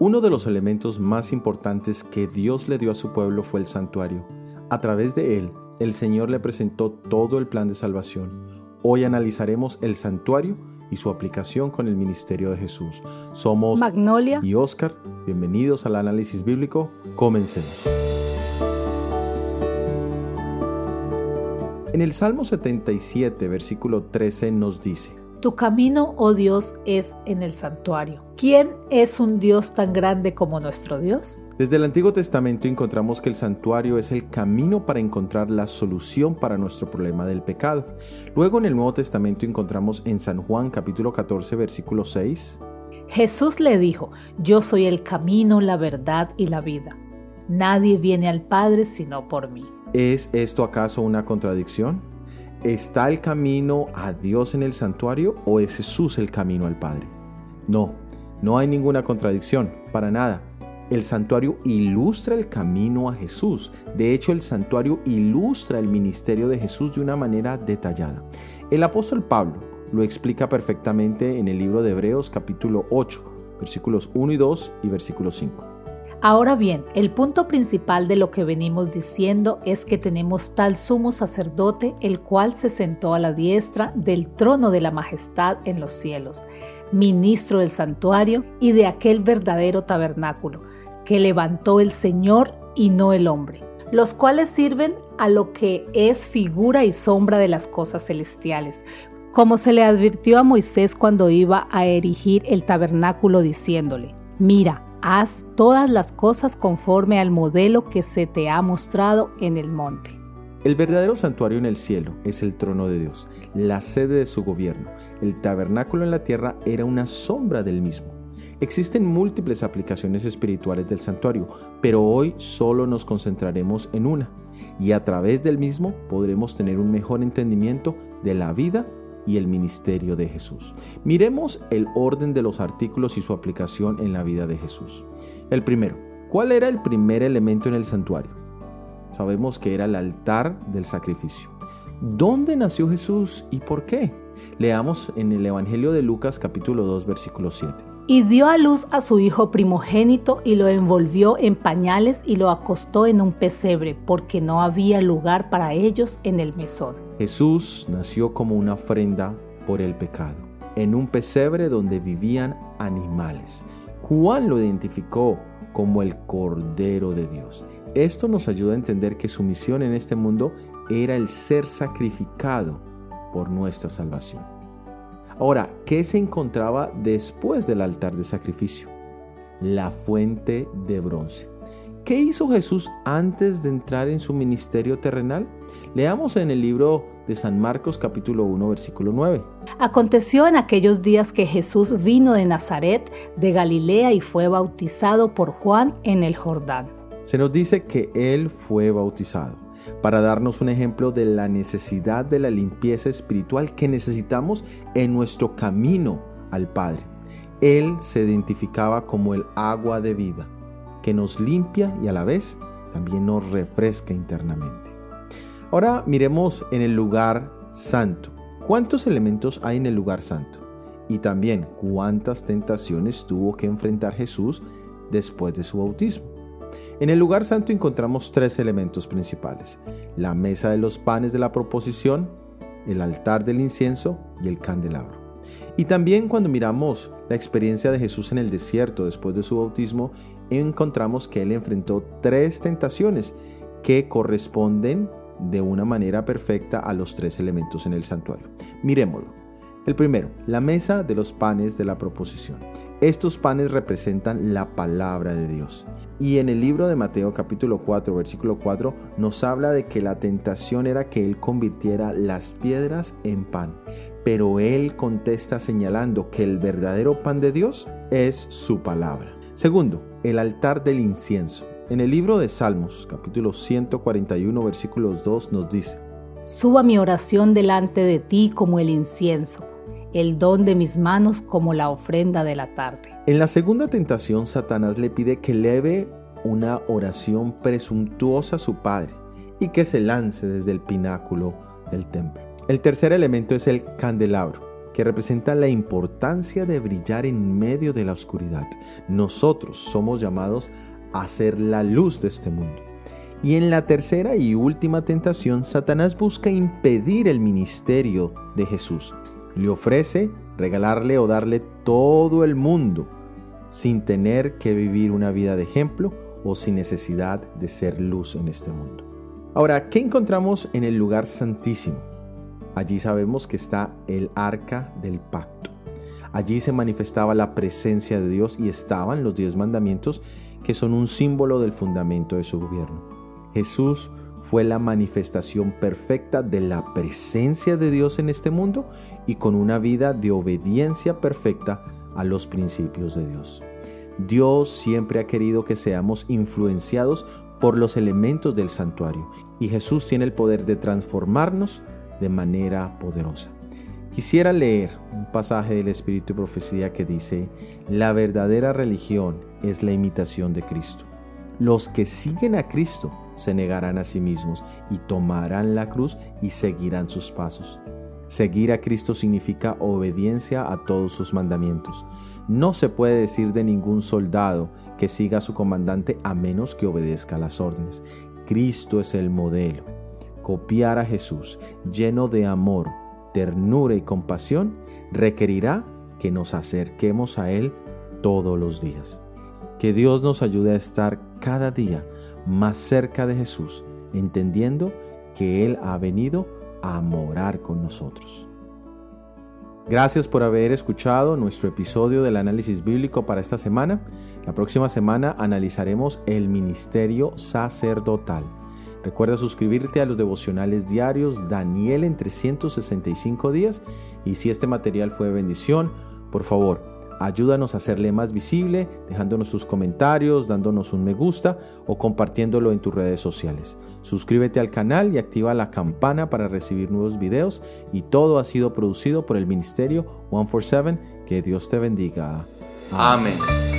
Uno de los elementos más importantes que Dios le dio a su pueblo fue el santuario. A través de él, el Señor le presentó todo el plan de salvación. Hoy analizaremos el santuario y su aplicación con el ministerio de Jesús. Somos Magnolia y Oscar. Bienvenidos al análisis bíblico. Comencemos. En el Salmo 77, versículo 13 nos dice, Tu camino, oh Dios, es en el santuario. ¿Quién es un Dios tan grande como nuestro Dios? Desde el Antiguo Testamento encontramos que el santuario es el camino para encontrar la solución para nuestro problema del pecado. Luego en el Nuevo Testamento encontramos en San Juan capítulo 14 versículo 6. Jesús le dijo, Yo soy el camino, la verdad y la vida. Nadie viene al Padre sino por mí. ¿Es esto acaso una contradicción? ¿Está el camino a Dios en el santuario o es Jesús el camino al Padre? No, no hay ninguna contradicción, para nada. El santuario ilustra el camino a Jesús. De hecho, el santuario ilustra el ministerio de Jesús de una manera detallada. El apóstol Pablo lo explica perfectamente en el libro de Hebreos capítulo 8, versículos 1 y 2 y versículo 5. Ahora bien, el punto principal de lo que venimos diciendo es que tenemos tal sumo sacerdote, el cual se sentó a la diestra del trono de la majestad en los cielos, ministro del santuario y de aquel verdadero tabernáculo, que levantó el Señor y no el hombre, los cuales sirven a lo que es figura y sombra de las cosas celestiales, como se le advirtió a Moisés cuando iba a erigir el tabernáculo diciéndole, mira, Haz todas las cosas conforme al modelo que se te ha mostrado en el monte. El verdadero santuario en el cielo es el trono de Dios, la sede de su gobierno. El tabernáculo en la tierra era una sombra del mismo. Existen múltiples aplicaciones espirituales del santuario, pero hoy solo nos concentraremos en una, y a través del mismo podremos tener un mejor entendimiento de la vida y el ministerio de Jesús. Miremos el orden de los artículos y su aplicación en la vida de Jesús. El primero, ¿cuál era el primer elemento en el santuario? Sabemos que era el altar del sacrificio. ¿Dónde nació Jesús y por qué? Leamos en el Evangelio de Lucas capítulo 2 versículo 7. Y dio a luz a su hijo primogénito y lo envolvió en pañales y lo acostó en un pesebre, porque no había lugar para ellos en el mesón. Jesús nació como una ofrenda por el pecado, en un pesebre donde vivían animales. Juan lo identificó como el Cordero de Dios. Esto nos ayuda a entender que su misión en este mundo era el ser sacrificado por nuestra salvación. Ahora, ¿qué se encontraba después del altar de sacrificio? La fuente de bronce. ¿Qué hizo Jesús antes de entrar en su ministerio terrenal? Leamos en el libro de San Marcos capítulo 1 versículo 9. Aconteció en aquellos días que Jesús vino de Nazaret, de Galilea, y fue bautizado por Juan en el Jordán. Se nos dice que Él fue bautizado para darnos un ejemplo de la necesidad de la limpieza espiritual que necesitamos en nuestro camino al Padre. Él se identificaba como el agua de vida que nos limpia y a la vez también nos refresca internamente. Ahora miremos en el lugar santo. ¿Cuántos elementos hay en el lugar santo? Y también cuántas tentaciones tuvo que enfrentar Jesús después de su bautismo. En el lugar santo encontramos tres elementos principales. La mesa de los panes de la proposición, el altar del incienso y el candelabro. Y también cuando miramos la experiencia de Jesús en el desierto después de su bautismo, encontramos que él enfrentó tres tentaciones que corresponden de una manera perfecta a los tres elementos en el santuario. Miremoslo. El primero, la mesa de los panes de la proposición. Estos panes representan la palabra de Dios. Y en el libro de Mateo capítulo 4 versículo 4 nos habla de que la tentación era que Él convirtiera las piedras en pan. Pero Él contesta señalando que el verdadero pan de Dios es su palabra. Segundo, el altar del incienso. En el libro de Salmos, capítulo 141, versículos 2, nos dice, Suba mi oración delante de ti como el incienso, el don de mis manos como la ofrenda de la tarde. En la segunda tentación, Satanás le pide que leve una oración presuntuosa a su padre y que se lance desde el pináculo del templo. El tercer elemento es el candelabro que representa la importancia de brillar en medio de la oscuridad. Nosotros somos llamados a ser la luz de este mundo. Y en la tercera y última tentación, Satanás busca impedir el ministerio de Jesús. Le ofrece regalarle o darle todo el mundo sin tener que vivir una vida de ejemplo o sin necesidad de ser luz en este mundo. Ahora, ¿qué encontramos en el lugar santísimo? Allí sabemos que está el arca del pacto. Allí se manifestaba la presencia de Dios y estaban los diez mandamientos que son un símbolo del fundamento de su gobierno. Jesús fue la manifestación perfecta de la presencia de Dios en este mundo y con una vida de obediencia perfecta a los principios de Dios. Dios siempre ha querido que seamos influenciados por los elementos del santuario y Jesús tiene el poder de transformarnos de manera poderosa. Quisiera leer un pasaje del Espíritu y Profecía que dice, la verdadera religión es la imitación de Cristo. Los que siguen a Cristo se negarán a sí mismos y tomarán la cruz y seguirán sus pasos. Seguir a Cristo significa obediencia a todos sus mandamientos. No se puede decir de ningún soldado que siga a su comandante a menos que obedezca las órdenes. Cristo es el modelo copiar a Jesús, lleno de amor, ternura y compasión, requerirá que nos acerquemos a Él todos los días. Que Dios nos ayude a estar cada día más cerca de Jesús, entendiendo que Él ha venido a morar con nosotros. Gracias por haber escuchado nuestro episodio del análisis bíblico para esta semana. La próxima semana analizaremos el ministerio sacerdotal. Recuerda suscribirte a los devocionales diarios Daniel en 365 días y si este material fue bendición, por favor, ayúdanos a hacerle más visible, dejándonos sus comentarios, dándonos un me gusta o compartiéndolo en tus redes sociales. Suscríbete al canal y activa la campana para recibir nuevos videos y todo ha sido producido por el ministerio 147. Que Dios te bendiga. Amén.